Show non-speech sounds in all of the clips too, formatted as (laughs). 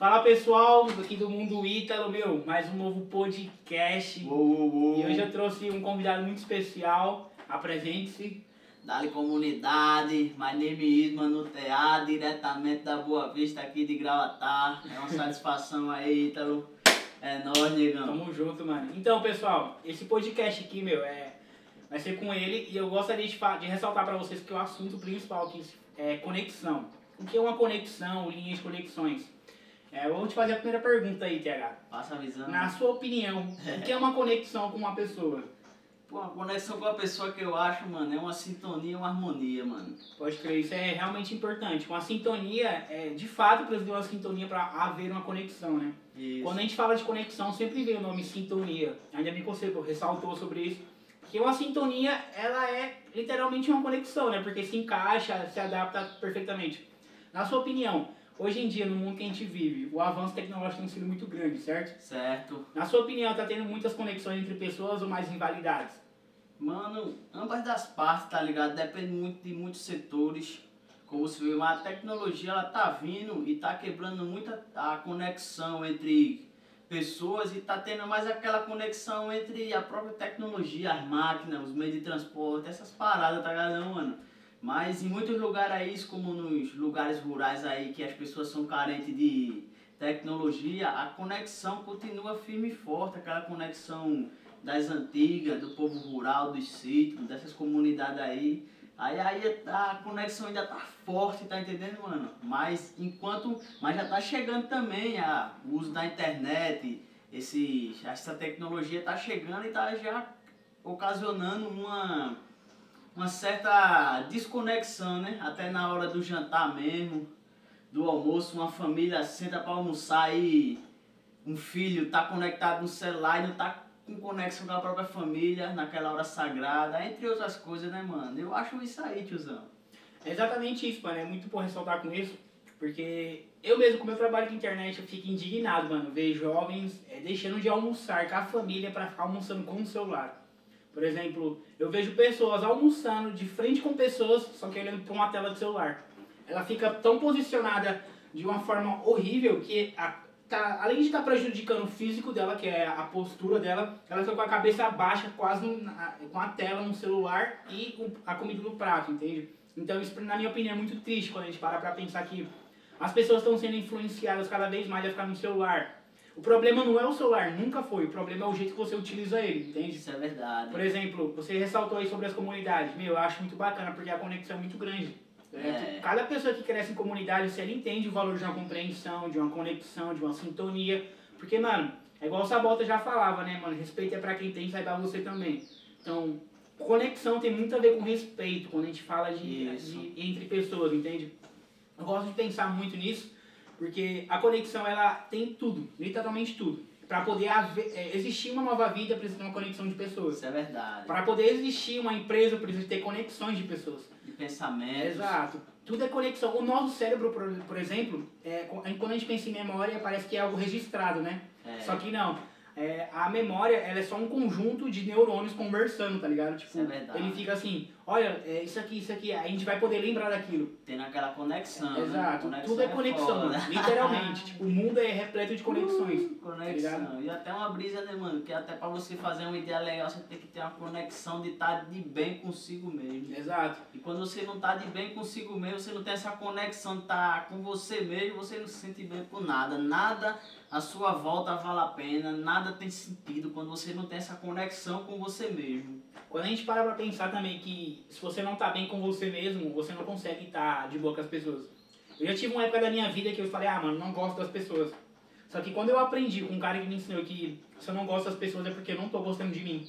Fala pessoal, aqui do Mundo Ítalo, meu, mais um novo podcast. Uou, uou, uou. E hoje eu trouxe um convidado muito especial. Apresente-se. Dali comunidade, my name is Manu Teá, diretamente da Boa Vista aqui de Grauatá. É uma satisfação aí, Ítalo. É nóis, negão. Tamo junto, mano. Então, pessoal, esse podcast aqui, meu, é vai ser com ele e eu gostaria de, de ressaltar pra vocês que o assunto principal aqui é conexão. O que é uma conexão, linhas de conexões? É, eu vou te fazer a primeira pergunta aí, TH. Passa a visão. Na sua opinião, o que é uma conexão com uma pessoa? Pô, a conexão com a pessoa que eu acho, mano, é uma sintonia, uma harmonia, mano. Pode crer, isso é realmente importante. Uma sintonia, é, de fato, precisa de uma sintonia para haver uma conexão, né? Isso. Quando a gente fala de conexão, sempre vem o nome sintonia. Ainda bem que você ressaltou sobre isso. Porque uma sintonia, ela é literalmente uma conexão, né? Porque se encaixa, se adapta perfeitamente. Na sua opinião, hoje em dia, no mundo que a gente vive, o avanço tecnológico tem sido muito grande, certo? Certo. Na sua opinião, tá tendo muitas conexões entre pessoas ou mais rivalidades? Mano, ambas das partes, tá ligado? Depende muito de muitos setores. Como você vê, mas a tecnologia ela tá vindo e tá quebrando muito a conexão entre pessoas e tá tendo mais aquela conexão entre a própria tecnologia, as máquinas, os meios de transporte, essas paradas, tá ligado, mano? Mas em muitos lugares aí, como nos lugares rurais aí, que as pessoas são carentes de tecnologia, a conexão continua firme e forte, aquela conexão das antigas, do povo rural, dos sítios, dessas comunidades aí. Aí, aí a conexão ainda tá forte, tá entendendo, mano? Mas enquanto. Mas já tá chegando também a, o uso da internet, esse, essa tecnologia tá chegando e tá já ocasionando uma, uma certa desconexão, né? Até na hora do jantar mesmo, do almoço, uma família senta pra almoçar e um filho tá conectado no celular e não tá com conexão com a própria família naquela hora sagrada, entre outras coisas, né, mano? Eu acho isso aí, tiozão. É exatamente isso, mano. É muito bom ressaltar com isso, porque eu mesmo, como eu trabalho com internet, eu fico indignado, mano. Ver jovens é, deixando de almoçar com a família para ficar almoçando com o celular. Por exemplo, eu vejo pessoas almoçando de frente com pessoas, só que olhando para uma tela de celular. Ela fica tão posicionada de uma forma horrível que, a- tá, além de estar prejudicando o físico dela, que é a postura dela, ela fica com a cabeça baixa, quase na- com a tela no celular e o- a comida no prato, entende? Então, isso, na minha opinião, é muito triste quando a gente para pra pensar que as pessoas estão sendo influenciadas cada vez mais a ficar no celular. O problema não é o celular, nunca foi. O problema é o jeito que você utiliza ele, entende? Isso é verdade. Por exemplo, você ressaltou aí sobre as comunidades. Meu, eu acho muito bacana porque a conexão é muito grande. É. Cada pessoa que cresce em comunidade, se ela entende o valor de uma compreensão, de uma conexão, de uma sintonia. Porque, mano, é igual o Sabota já falava, né, mano? Respeito é pra quem tem, saiba você também. Então, conexão tem muito a ver com respeito quando a gente fala de, de- entre pessoas, entende? Eu gosto de pensar muito nisso, porque a conexão ela tem tudo, literalmente tudo. Para poder haver- é, existir uma nova vida, precisa de uma conexão de pessoas. Isso é verdade. Para poder existir uma empresa, precisa ter conexões de pessoas. De pensamentos. Exato. Tudo é conexão. O nosso cérebro, por, por exemplo, é, quando a gente pensa em memória, parece que é algo registrado, né? É. Só que não. É, a memória, ela é só um conjunto de neurônios conversando, tá ligado? Tipo, Isso é verdade. ele fica assim, olha, é, isso aqui, isso aqui, a gente vai poder lembrar daquilo. Tendo aquela conexão. né? Exato. Conexão Tudo é conexão, foda. mano. literalmente. tipo, o mundo é repleto de conexões. tá Conexão. ligado? e até uma brisa, né, mano? Que até pra você fazer uma ideia legal, você tem que ter uma conexão de estar de bem consigo mesmo. Exato. E quando você não tá de bem consigo mesmo, você não tem essa conexão de estar com você mesmo, você não se sente bem com nada. Nada à sua volta vale a pena, nada tem sentido quando você não tem essa conexão com você mesmo. Quando a gente para pra pensar também que se você não tá bem com você mesmo, você não consegue estar de boa com as pessoas. Eu já tive uma época da minha vida que eu falei, ah, mano, não gosto das pessoas. Só que quando eu aprendi com um cara que me ensinou que se eu não gosto das pessoas é porque eu não tô gostando de mim.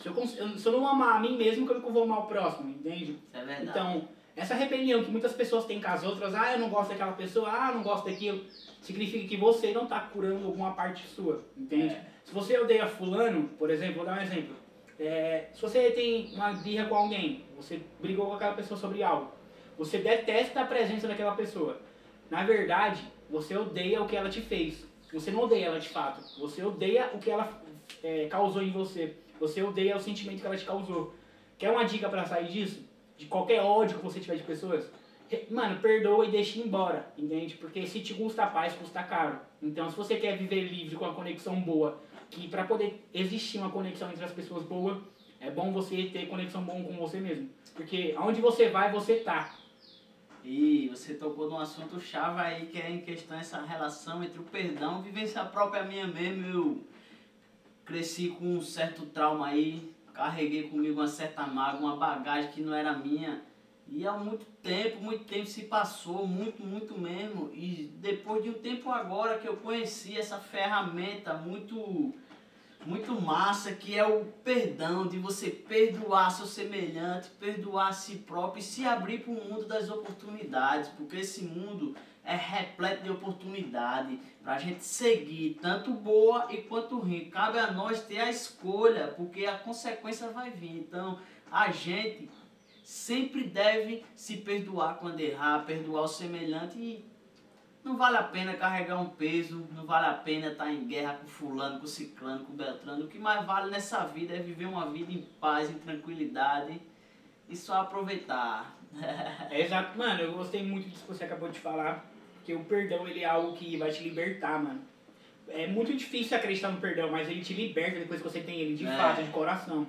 Se eu, se eu não amar a mim mesmo, como que eu vou amar o próximo, entende? É verdade. Então, essa rebelião que muitas pessoas têm com as outras, ah, eu não gosto daquela pessoa, ah, eu não gosto daquilo, significa que você não tá curando alguma parte sua, entende? É. Se você odeia fulano, por exemplo, vou dar um exemplo. É, se você tem uma birra com alguém, você brigou com aquela pessoa sobre algo, você detesta a presença daquela pessoa. Na verdade, você odeia o que ela te fez. Você não odeia ela de fato. Você odeia o que ela é, causou em você. Você odeia o sentimento que ela te causou. Quer uma dica pra sair disso? De qualquer ódio que você tiver de pessoas? mano, perdoa e deixa ir embora, entende? Porque se te custa paz, custa caro. Então, se você quer viver livre com uma conexão boa, que para poder existir uma conexão entre as pessoas boa, é bom você ter conexão bom com você mesmo. Porque aonde você vai, você tá. E você tocou num assunto chave aí, que é em questão essa relação entre o perdão, vivência própria minha mesmo. Eu cresci com um certo trauma aí, carreguei comigo uma certa mágoa, uma bagagem que não era minha. E há muito tempo, muito tempo se passou, muito, muito mesmo. E depois de um tempo agora que eu conheci essa ferramenta muito muito massa, que é o perdão, de você perdoar seu semelhante, perdoar a si próprio e se abrir para o mundo das oportunidades, porque esse mundo é repleto de oportunidade para a gente seguir, tanto boa e quanto ruim. Cabe a nós ter a escolha, porque a consequência vai vir. Então, a gente sempre deve se perdoar quando errar, perdoar o semelhante e não vale a pena carregar um peso, não vale a pena estar em guerra com fulano, com ciclano, com beltrano. O que mais vale nessa vida é viver uma vida em paz, em tranquilidade e só aproveitar. é exato, mano, eu gostei muito disso que você acabou de falar, que o perdão ele é algo que vai te libertar, mano. É muito difícil acreditar no perdão, mas ele te liberta depois que você tem ele de é. fato, de coração.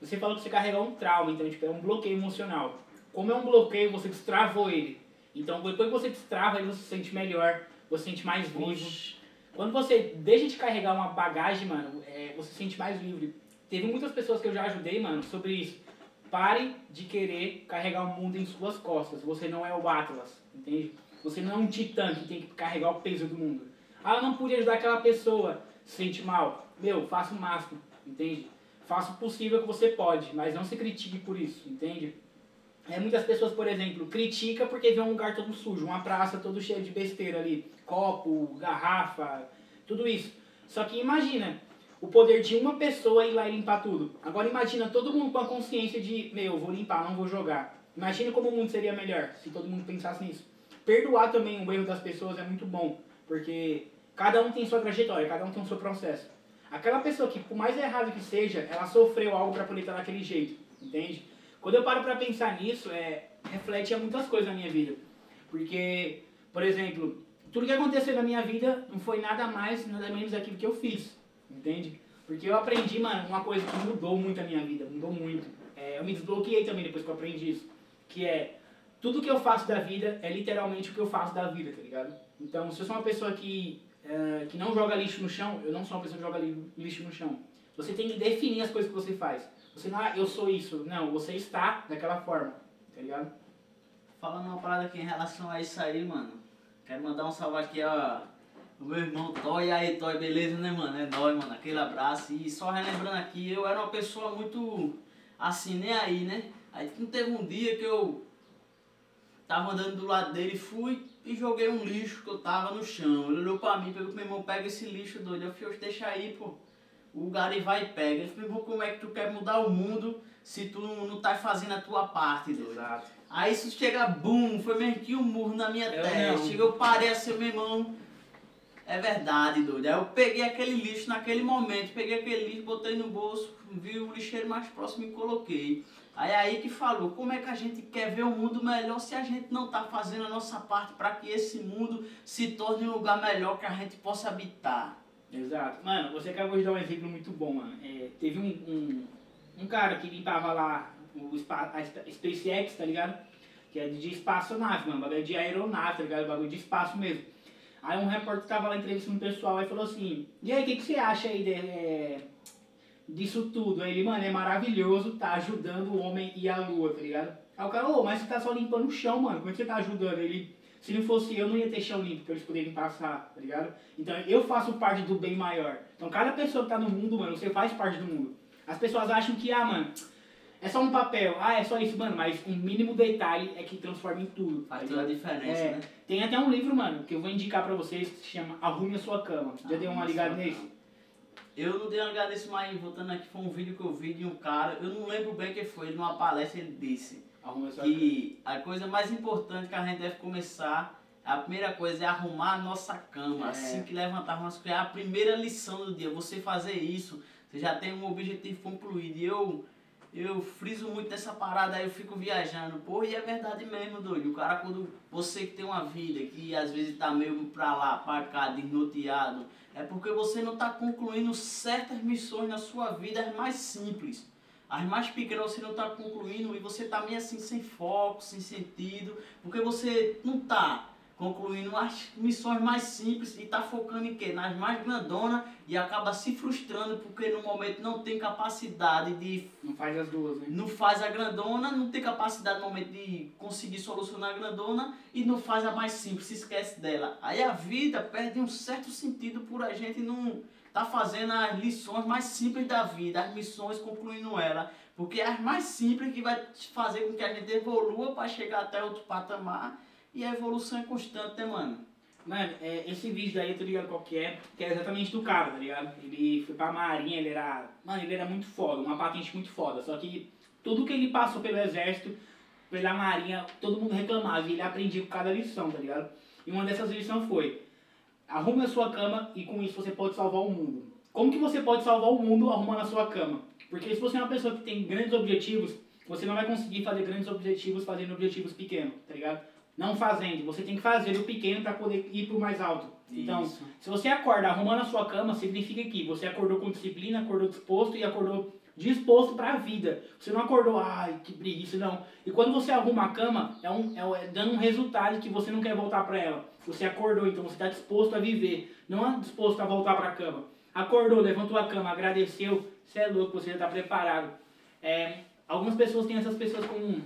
Você falou que você carregou um trauma, então tipo, é um bloqueio emocional. Como é um bloqueio, você destravou ele. Então, depois que você destrava, aí você se sente melhor, você se sente mais vivo. Quando você deixa de carregar uma bagagem, mano, é, você se sente mais livre. Teve muitas pessoas que eu já ajudei, mano, sobre isso. Pare de querer carregar o mundo em suas costas. Você não é o Atlas, entende? Você não é um titã que tem que carregar o peso do mundo. Ah, eu não pude ajudar aquela pessoa, se sente mal. Meu, faça o máximo, entende? Faça o possível que você pode, mas não se critique por isso, entende? É, muitas pessoas, por exemplo, criticam porque vê um lugar todo sujo, uma praça todo cheia de besteira ali, copo, garrafa, tudo isso. Só que imagina o poder de uma pessoa ir lá e limpar tudo. Agora imagina todo mundo com a consciência de, meu, vou limpar, não vou jogar. Imagina como o mundo seria melhor se todo mundo pensasse nisso. Perdoar também o erro das pessoas é muito bom, porque cada um tem sua trajetória, cada um tem o seu processo. Aquela pessoa que, por mais errado que seja, ela sofreu algo para poder estar daquele jeito, entende? Quando eu paro para pensar nisso, é, reflete muitas coisas na minha vida. Porque, por exemplo, tudo que aconteceu na minha vida não foi nada mais, nada menos daquilo que eu fiz. Entende? Porque eu aprendi, mano, uma coisa que mudou muito a minha vida, mudou muito. É, eu me desbloqueei também depois que eu aprendi isso. Que é, tudo que eu faço da vida é literalmente o que eu faço da vida, tá ligado? Então, se eu sou uma pessoa que, é, que não joga lixo no chão, eu não sou uma pessoa que joga lixo no chão. Você tem que definir as coisas que você faz. Você não, ah, eu sou isso. Não, você está daquela forma, tá ligado? Falando uma parada aqui em relação a isso aí, mano. Quero mandar um salve aqui, ó. Meu irmão Toy, e aí Toy, beleza, né, mano? É nóis, mano. Aquele abraço. E só relembrando aqui, eu era uma pessoa muito assim, nem aí, né? Aí não teve um dia que eu tava andando do lado dele, fui e joguei um lixo que eu tava no chão. Ele olhou pra mim, pegou meu irmão, pega esse lixo doido. Eu falei, deixa aí, pô o Gary vai e pega. Ele falou, como é que tu quer mudar o mundo se tu não, não tá fazendo a tua parte, doido? Exato. Aí isso chega, bum, foi meio que um murro na minha eu testa. Eu parei assim, meu irmão. É verdade, doido. Aí eu peguei aquele lixo naquele momento, peguei aquele lixo, botei no bolso, vi o lixeiro mais próximo e coloquei. Aí é aí que falou, como é que a gente quer ver o mundo melhor se a gente não está fazendo a nossa parte para que esse mundo se torne um lugar melhor que a gente possa habitar. Exato. Mano, você acabou de dar um exemplo muito bom, mano. É, teve um, um, um, cara que limpava lá o a SpaceX, tá ligado? Que é de espaçonave, mano. Bagulho de aeronave, tá ligado? Bagulho de espaço mesmo. Aí um repórter tava lá entrevistando o pessoal e falou assim, e aí, o que, que você acha aí de, é, disso tudo? Aí ele, mano, é maravilhoso, tá ajudando o homem e a lua, tá ligado? Aí o cara, ô, mas você tá só limpando o chão, mano. Como é que você tá ajudando? Ele, se não fosse eu, não ia ter chão limpo para eles poderem passar, tá ligado? Então eu faço parte do bem maior. Então cada pessoa que tá no mundo, mano, você faz parte do mundo. As pessoas acham que, ah, mano, é só um papel, ah, é só isso, mano, mas um mínimo detalhe é que transforma em tudo. Faz toda a diferença, é, né? Tem até um livro, mano, que eu vou indicar pra vocês que se chama Arrume a Sua Cama. Já deu uma ligada nesse? Eu não dei uma nesse, mas voltando aqui, foi um vídeo que eu vi de um cara, eu não lembro bem quem foi, numa palestra ele disse que a coisa mais importante que a gente deve começar, a primeira coisa é arrumar a nossa cama. É. Assim que levantar, vamos criar a primeira lição do dia. Você fazer isso, você já tem um objetivo concluído. E eu, eu friso muito nessa parada, aí eu fico viajando. Porra, e é verdade mesmo, doido. O cara, quando você que tem uma vida, que às vezes tá meio pra lá, pra cá, desnorteado, é porque você não tá concluindo certas missões na sua vida, as mais simples. As mais pequenas você não está concluindo e você está meio assim sem foco, sem sentido, porque você não está concluindo as missões mais simples e está focando em quê? Nas mais grandonas e acaba se frustrando porque no momento não tem capacidade de. Não faz as duas, né? Não faz a grandona, não tem capacidade no momento de conseguir solucionar a grandona e não faz a mais simples, se esquece dela. Aí a vida perde um certo sentido por a gente não tá fazendo as lições mais simples da vida, as missões concluindo ela. Porque é as mais simples que vai fazer com que a gente evolua para chegar até outro patamar e a evolução é constante, né, mano? Mano, é, esse vídeo daí, tô ligado qual que é, que é exatamente do cara, tá ligado? Ele foi pra marinha, ele era. Mano, ele era muito foda, uma patente muito foda. Só que tudo que ele passou pelo exército, pela marinha, todo mundo reclamava e ele aprendia com cada lição, tá ligado? E uma dessas lições foi: arrume a sua cama e com isso você pode salvar o mundo. Como que você pode salvar o mundo arrumando a sua cama? Porque se você é uma pessoa que tem grandes objetivos, você não vai conseguir fazer grandes objetivos fazendo objetivos pequenos, tá ligado? Não fazendo. Você tem que fazer o pequeno para poder ir pro mais alto. Então, Isso. Então, se você acorda arrumando a sua cama, significa que você acordou com disciplina, acordou disposto e acordou disposto para a vida. Você não acordou, ai, que preguiça, não. E quando você arruma a cama, é, um, é, é dando um resultado que você não quer voltar para ela. Você acordou, então você está disposto a viver, não é disposto a voltar para a cama. Acordou, levantou a cama, agradeceu, você é louco, você já está preparado. É, algumas pessoas têm essas pessoas como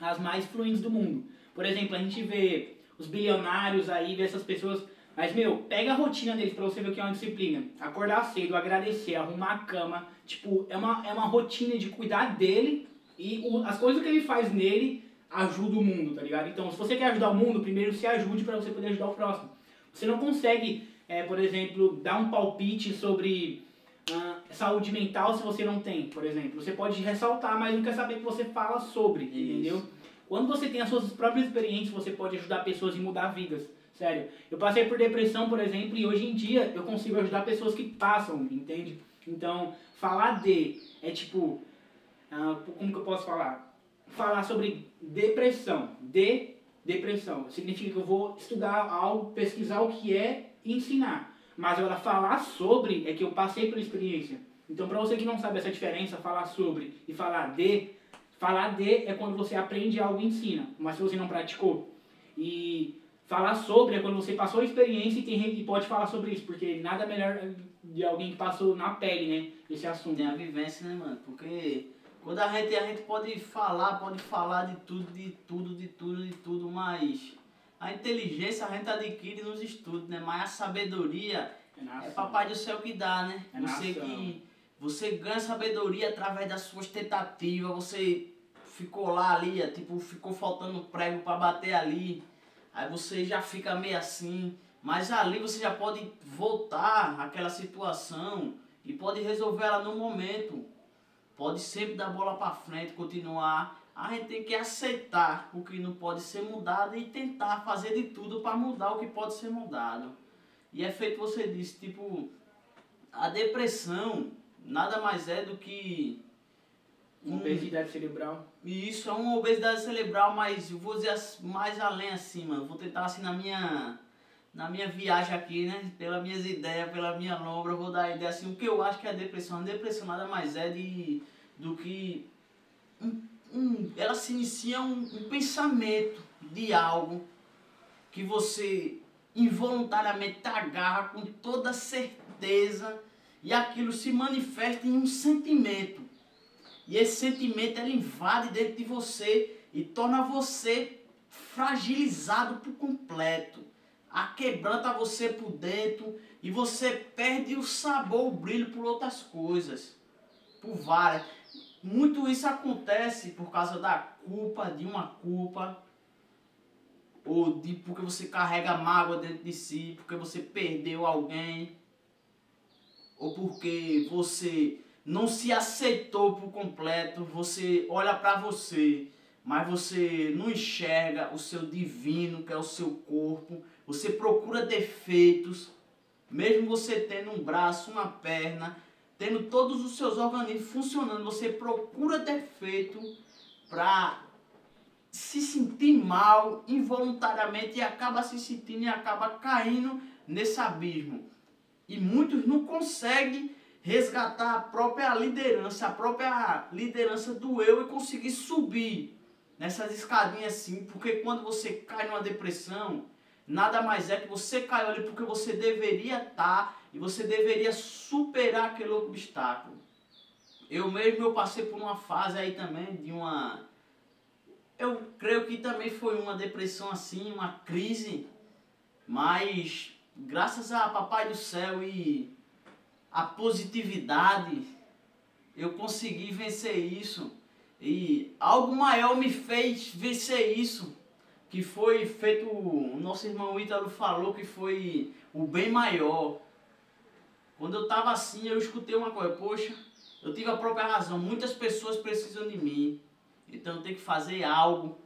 as mais fluentes do mundo. Por exemplo, a gente vê os bilionários aí, vê essas pessoas. Mas, meu, pega a rotina deles pra você ver o que é uma disciplina. Acordar cedo, agradecer, arrumar a cama. Tipo, é uma, é uma rotina de cuidar dele e o, as coisas que ele faz nele ajudam o mundo, tá ligado? Então, se você quer ajudar o mundo, primeiro se ajude para você poder ajudar o próximo. Você não consegue, é, por exemplo, dar um palpite sobre saúde mental se você não tem, por exemplo. Você pode ressaltar, mas não quer saber que você fala sobre, Isso. entendeu? Quando você tem as suas próprias experiências, você pode ajudar pessoas e mudar vidas. Sério. Eu passei por depressão, por exemplo, e hoje em dia eu consigo ajudar pessoas que passam, entende? Então, falar de é tipo. Uh, como que eu posso falar? Falar sobre depressão. De depressão. Significa que eu vou estudar algo, pesquisar o que é e ensinar. Mas agora falar sobre é que eu passei por experiência. Então, para você que não sabe essa diferença, falar sobre e falar de, falar de é quando você aprende algo e ensina, mas se você não praticou. E falar sobre é quando você passou a experiência e, tem, e pode falar sobre isso, porque nada melhor de alguém que passou na pele, né, esse assunto. Tem a vivência, né, mano? Porque quando a gente, a gente pode falar, pode falar de tudo, de tudo, de tudo, de tudo, mas a inteligência a gente adquire nos estudos, né? Mas a sabedoria é, é papai do céu que dá, né? É você que você ganha sabedoria através das suas tentativas, você ficou lá ali, é, tipo, ficou faltando prego para bater ali. Aí você já fica meio assim, mas ali você já pode voltar àquela situação e pode resolver ela no momento. Pode sempre dar bola para frente, continuar a gente tem que aceitar o que não pode ser mudado e tentar fazer de tudo para mudar o que pode ser mudado. E é feito você disse, tipo, a depressão nada mais é do que um, obesidade cerebral. Isso, é uma obesidade cerebral, mas eu vou dizer mais além assim, mano. Vou tentar assim na minha na minha viagem aqui, né? Pelas minhas ideias, pela minha lombra, vou dar a ideia assim, o que eu acho que é a depressão. A depressão nada mais é de do que um um, ela se inicia um, um pensamento de algo que você involuntariamente agarra com toda certeza e aquilo se manifesta em um sentimento. E esse sentimento ele invade dentro de você e torna você fragilizado por completo. A quebranta você por dentro e você perde o sabor, o brilho por outras coisas. Por várias. Muito isso acontece por causa da culpa, de uma culpa, ou de porque você carrega mágoa dentro de si, porque você perdeu alguém, ou porque você não se aceitou por completo, você olha para você, mas você não enxerga o seu divino, que é o seu corpo, você procura defeitos, mesmo você tendo um braço, uma perna, tendo todos os seus organismos funcionando, você procura defeito para se sentir mal involuntariamente e acaba se sentindo e acaba caindo nesse abismo. E muitos não conseguem resgatar a própria liderança, a própria liderança do eu e conseguir subir nessas escadinhas assim, porque quando você cai numa depressão, nada mais é que você caiu ali porque você deveria estar tá, e você deveria superar aquele obstáculo. Eu mesmo eu passei por uma fase aí também de uma eu creio que também foi uma depressão assim, uma crise, mas graças a Papai do Céu e a positividade, eu consegui vencer isso. E algo maior me fez vencer isso, que foi feito, o nosso irmão Ítalo falou que foi o bem maior. Quando eu estava assim, eu escutei uma coisa, poxa, eu tive a própria razão, muitas pessoas precisam de mim, então eu tenho que fazer algo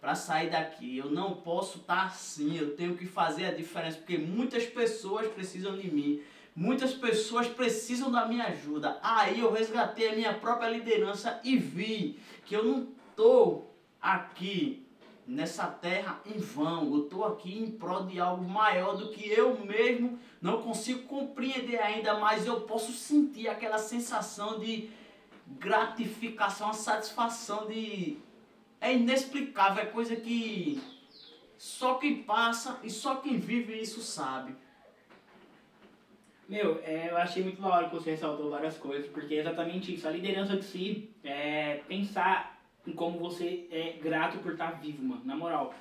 para sair daqui. Eu não posso estar tá assim, eu tenho que fazer a diferença, porque muitas pessoas precisam de mim. Muitas pessoas precisam da minha ajuda. Aí eu resgatei a minha própria liderança e vi que eu não estou aqui nessa terra em vão. Eu estou aqui em prol de algo maior do que eu mesmo não consigo compreender ainda, mas eu posso sentir aquela sensação de gratificação, a satisfação de. É inexplicável, é coisa que só quem passa e só quem vive isso sabe. Meu, é, eu achei muito da hora que você ressaltou várias coisas, porque é exatamente isso. A liderança de si é pensar em como você é grato por estar vivo, mano. Na moral.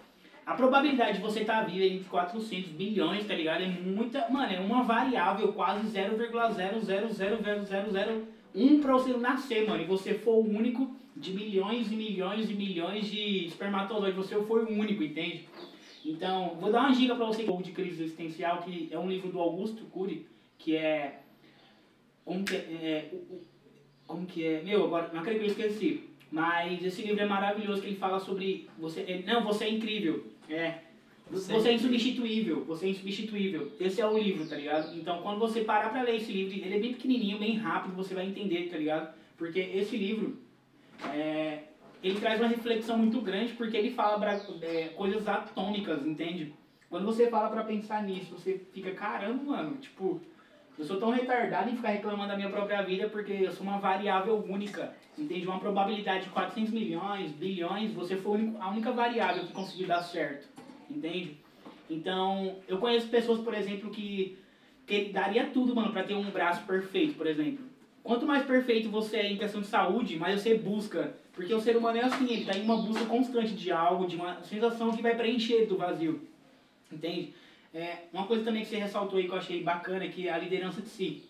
A probabilidade de você estar vivo entre 400 bilhões, tá ligado? É muita. Mano, é uma variável quase 0,0000001 pra você nascer, mano. E você for o único de milhões e milhões e milhões de espermatozoides. Você foi o único, entende? Então, vou dar uma dica pra você de crise existencial, que é um livro do Augusto Cury que é. Como que é, como que é. Meu, agora não acredito que eu esqueci. Mas esse livro é maravilhoso que ele fala sobre. Você, é, não, você é incrível. É. Você, você é insubstituível, você é insubstituível. Esse é o livro, tá ligado? Então, quando você parar pra ler esse livro, ele é bem pequenininho, bem rápido, você vai entender, tá ligado? Porque esse livro, é, ele traz uma reflexão muito grande, porque ele fala pra, é, coisas atômicas, entende? Quando você fala pra pensar nisso, você fica, caramba, mano, tipo, eu sou tão retardado em ficar reclamando da minha própria vida porque eu sou uma variável única. Entende? Uma probabilidade de 400 milhões, bilhões, você foi a única variável que conseguiu dar certo. Entende? Então, eu conheço pessoas, por exemplo, que, que daria tudo, mano, pra ter um braço perfeito, por exemplo. Quanto mais perfeito você é em questão de saúde, mais você busca. Porque o ser humano é assim, ele tá em uma busca constante de algo, de uma sensação que vai preencher do vazio. Entende? É, uma coisa também que você ressaltou aí que eu achei bacana é que a liderança de si.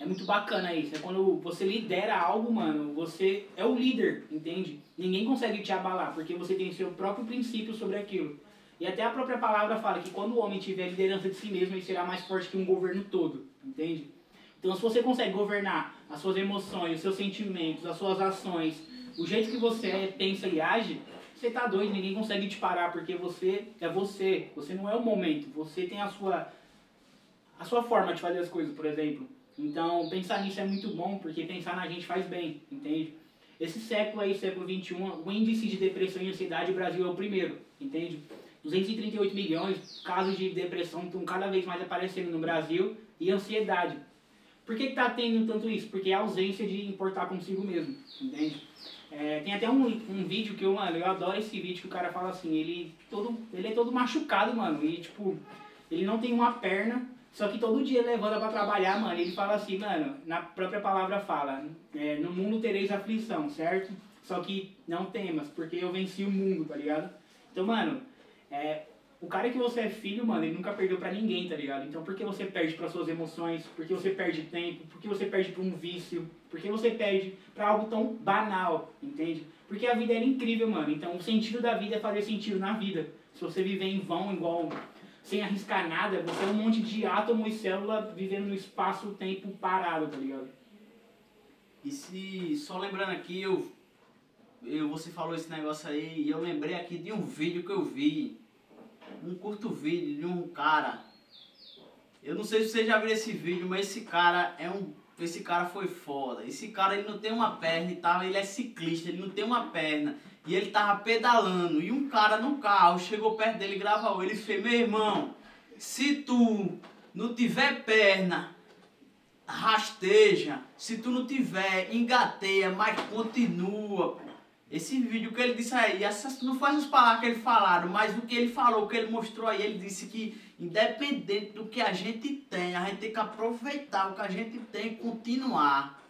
É muito bacana isso. É quando você lidera algo, mano, você é o líder, entende? Ninguém consegue te abalar, porque você tem seu próprio princípio sobre aquilo. E até a própria palavra fala que quando o homem tiver liderança de si mesmo, ele será mais forte que um governo todo, entende? Então, se você consegue governar as suas emoções, os seus sentimentos, as suas ações, o jeito que você pensa e age, você tá doido, ninguém consegue te parar, porque você é você, você não é o momento, você tem a sua, a sua forma de fazer as coisas, por exemplo. Então, pensar nisso é muito bom, porque pensar na gente faz bem, entende? Esse século aí, século XXI, o índice de depressão e ansiedade, o Brasil é o primeiro, entende? 238 milhões casos de depressão estão cada vez mais aparecendo no Brasil e ansiedade. Por que está tendo tanto isso? Porque é a ausência de importar consigo mesmo, entende? É, tem até um, um vídeo que eu, mano, eu adoro esse vídeo que o cara fala assim, ele, todo, ele é todo machucado, mano, e tipo, ele não tem uma perna, só que todo dia levanta pra trabalhar, mano, ele fala assim, mano, na própria palavra fala, é, no mundo tereis aflição, certo? Só que não temas, porque eu venci o mundo, tá ligado? Então, mano, é, o cara que você é filho, mano, ele nunca perdeu pra ninguém, tá ligado? Então por que você perde para suas emoções? Por que você perde tempo? Por que você perde pra um vício? Por que você perde pra algo tão banal, entende? Porque a vida é incrível, mano. Então o sentido da vida é fazer sentido na vida. Se você viver em vão, igual sem arriscar nada, você é um monte de átomo e célula vivendo no espaço-tempo parado, tá ligado? E se, só lembrando aqui, eu, eu, você falou esse negócio aí, e eu lembrei aqui de um vídeo que eu vi um curto vídeo de um cara. Eu não sei se você já viu esse vídeo, mas esse cara é um esse cara foi foda. Esse cara ele não tem uma perna e tal, ele é ciclista, ele não tem uma perna. E ele tava pedalando. E um cara no carro chegou perto dele gravou. Ele fez, meu irmão, se tu não tiver perna, rasteja. Se tu não tiver, engateia, mas continua. Esse vídeo que ele disse aí, não faz as palavras que ele falaram, mas o que ele falou, o que ele mostrou aí, ele disse que independente do que a gente tem, a gente tem que aproveitar o que a gente tem e continuar.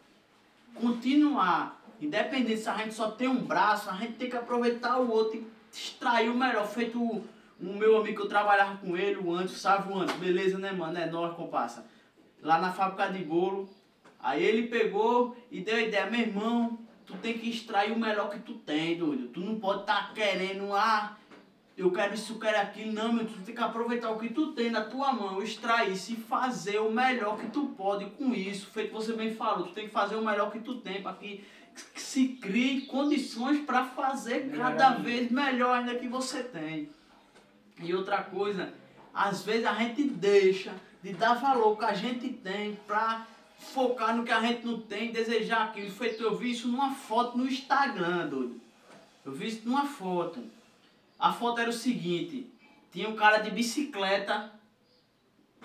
Continuar. Independente se a gente só tem um braço, a gente tem que aproveitar o outro e extrair o melhor. Feito o, o meu amigo que eu trabalhava com ele, o Antes, sabe o Antes? Beleza, né, mano? É nós, compassa. Lá na fábrica de bolo. Aí ele pegou e deu a ideia, meu irmão, tu tem que extrair o melhor que tu tem, doido. Tu não pode estar tá querendo, ah, eu quero isso, eu quero aquilo. Não, meu, tu tem que aproveitar o que tu tem na tua mão, extrair isso e fazer o melhor que tu pode com isso. Feito você bem falou, tu tem que fazer o melhor que tu tem para que, que se crie condições para fazer cada vez melhor ainda que você tem. E outra coisa, às vezes a gente deixa de dar valor que a gente tem para focar no que a gente não tem, desejar aquilo. Feito, eu vi isso numa foto no Instagram, doido. Eu vi isso numa foto. A foto era o seguinte: tinha um cara de bicicleta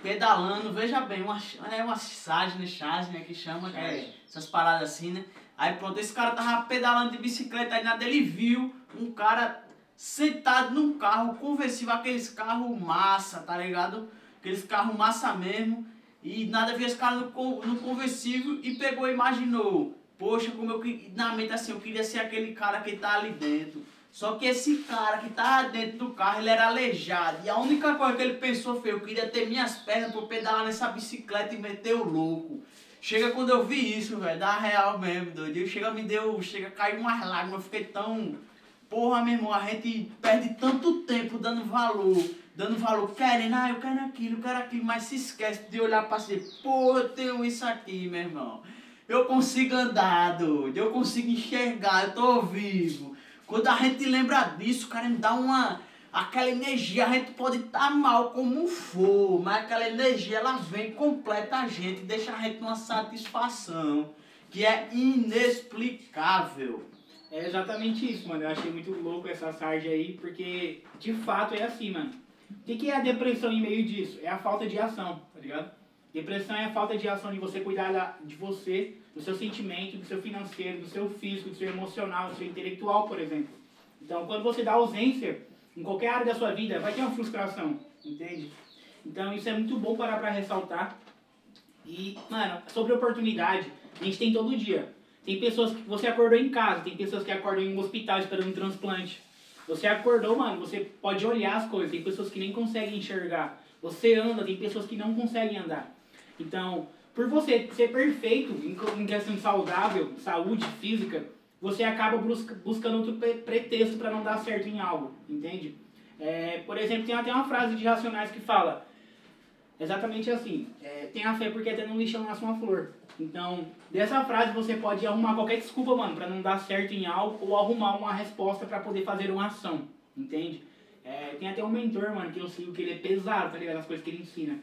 pedalando, veja bem, uma, é uma charge, né, né, que chama, que é essas paradas assim, né? Aí pronto, esse cara tava pedalando de bicicleta, aí nada ele viu um cara sentado num carro conversível, aqueles carros massa, tá ligado? Aqueles carros massa mesmo. E nada viu esse cara no, no conversível e pegou e imaginou, poxa, como eu na mente assim, eu queria ser aquele cara que tá ali dentro. Só que esse cara que tava dentro do carro, ele era aleijado. E a única coisa que ele pensou foi, eu queria ter minhas pernas para pedalar nessa bicicleta e meter o louco. Chega quando eu vi isso, velho, dá real mesmo, doido. Chega, me deu, chega, caiu umas lágrimas, eu fiquei tão... Porra, meu irmão, a gente perde tanto tempo dando valor, dando valor, querendo, ah, eu quero aquilo, eu quero aquilo, mas se esquece de olhar para si, porra, eu tenho isso aqui, meu irmão. Eu consigo andar, doido, eu consigo enxergar, eu tô vivo. Quando a gente lembra disso, cara, me dá uma. Aquela energia, a gente pode estar tá mal como for, mas aquela energia ela vem completa a gente, deixa a gente numa satisfação que é inexplicável. É exatamente isso, mano. Eu achei muito louco essa sarde aí, porque de fato é assim, mano. O que, que é a depressão em meio disso? É a falta de ação, tá ligado? Depressão é a falta de ação de você cuidar da, de você, do seu sentimento, do seu financeiro, do seu físico, do seu emocional, do seu intelectual, por exemplo. Então, quando você dá ausência em qualquer área da sua vida, vai ter uma frustração, entende? Então, isso é muito bom parar para ressaltar. E, mano, sobre oportunidade, a gente tem todo dia. Tem pessoas que você acordou em casa, tem pessoas que acordam em um hospital esperando um transplante. Você acordou, mano, você pode olhar as coisas, tem pessoas que nem conseguem enxergar. Você anda, tem pessoas que não conseguem andar. Então, por você ser perfeito em questão saudável, saúde física, você acaba busca, buscando outro pretexto para não dar certo em algo, entende? É, por exemplo, tem até uma frase de Racionais que fala exatamente assim: é, tenha fé porque até no lixão nasce uma flor. Então, dessa frase você pode arrumar qualquer desculpa, mano, para não dar certo em algo ou arrumar uma resposta para poder fazer uma ação, entende? É, tem até um mentor, mano, que eu sigo que ele é pesado, tá ligado? As coisas que ele ensina.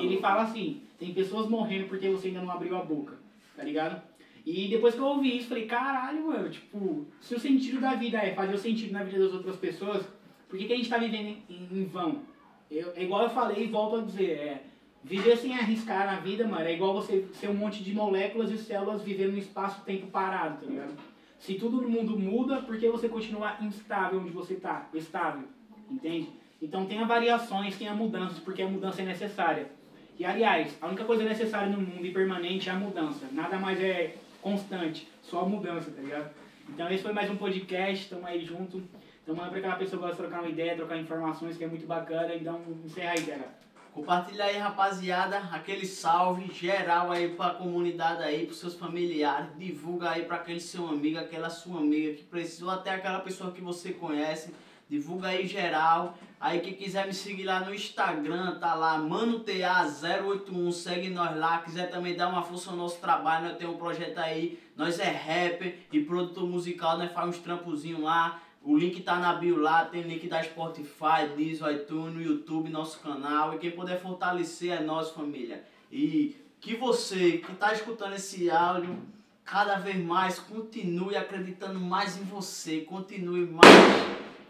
E ele fala assim: tem pessoas morrendo porque você ainda não abriu a boca, tá ligado? E depois que eu ouvi isso, falei: caralho, mano, tipo, se o sentido da vida é fazer o sentido na vida das outras pessoas, por que, que a gente tá vivendo em, em vão? Eu, é igual eu falei e volto a dizer: é, viver sem arriscar na vida, mano, é igual você ser um monte de moléculas e células vivendo no espaço-tempo parado, tá ligado? Se tudo no mundo muda, por que você continua instável onde você tá? Estável, entende? Então tenha variações, tenha mudanças, porque a mudança é necessária. E aliás, a única coisa necessária no mundo e permanente é a mudança. Nada mais é constante, só a mudança, tá ligado? Então esse foi mais um podcast, estamos aí junto. Então manda pra aquela pessoa que gosta de trocar uma ideia, trocar informações, que é muito bacana. Então encerra aí, galera. Compartilha aí, rapaziada, aquele salve geral aí pra comunidade aí, pros seus familiares. Divulga aí pra aquele seu amigo, aquela sua amiga que precisou, até aquela pessoa que você conhece. Divulga aí geral. Aí quem quiser me seguir lá no Instagram, tá lá, ManoTA081, segue nós lá. Quiser também dar uma força ao nosso trabalho, nós temos um projeto aí. Nós é rapper e produtor musical, nós faz uns trampozinhos lá. O link tá na bio lá, tem link da Spotify, Deezer, iTunes, YouTube, nosso canal. E quem puder fortalecer é nós, família. E que você que está escutando esse áudio, cada vez mais continue acreditando mais em você, continue mais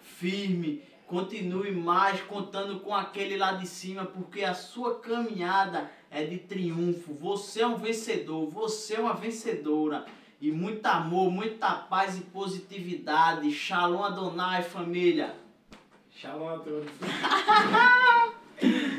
firme, continue mais contando com aquele lá de cima, porque a sua caminhada é de triunfo. Você é um vencedor, você é uma vencedora. E muito amor, muita paz e positividade. Shalom Adonai, família. Shalom a todos. (laughs)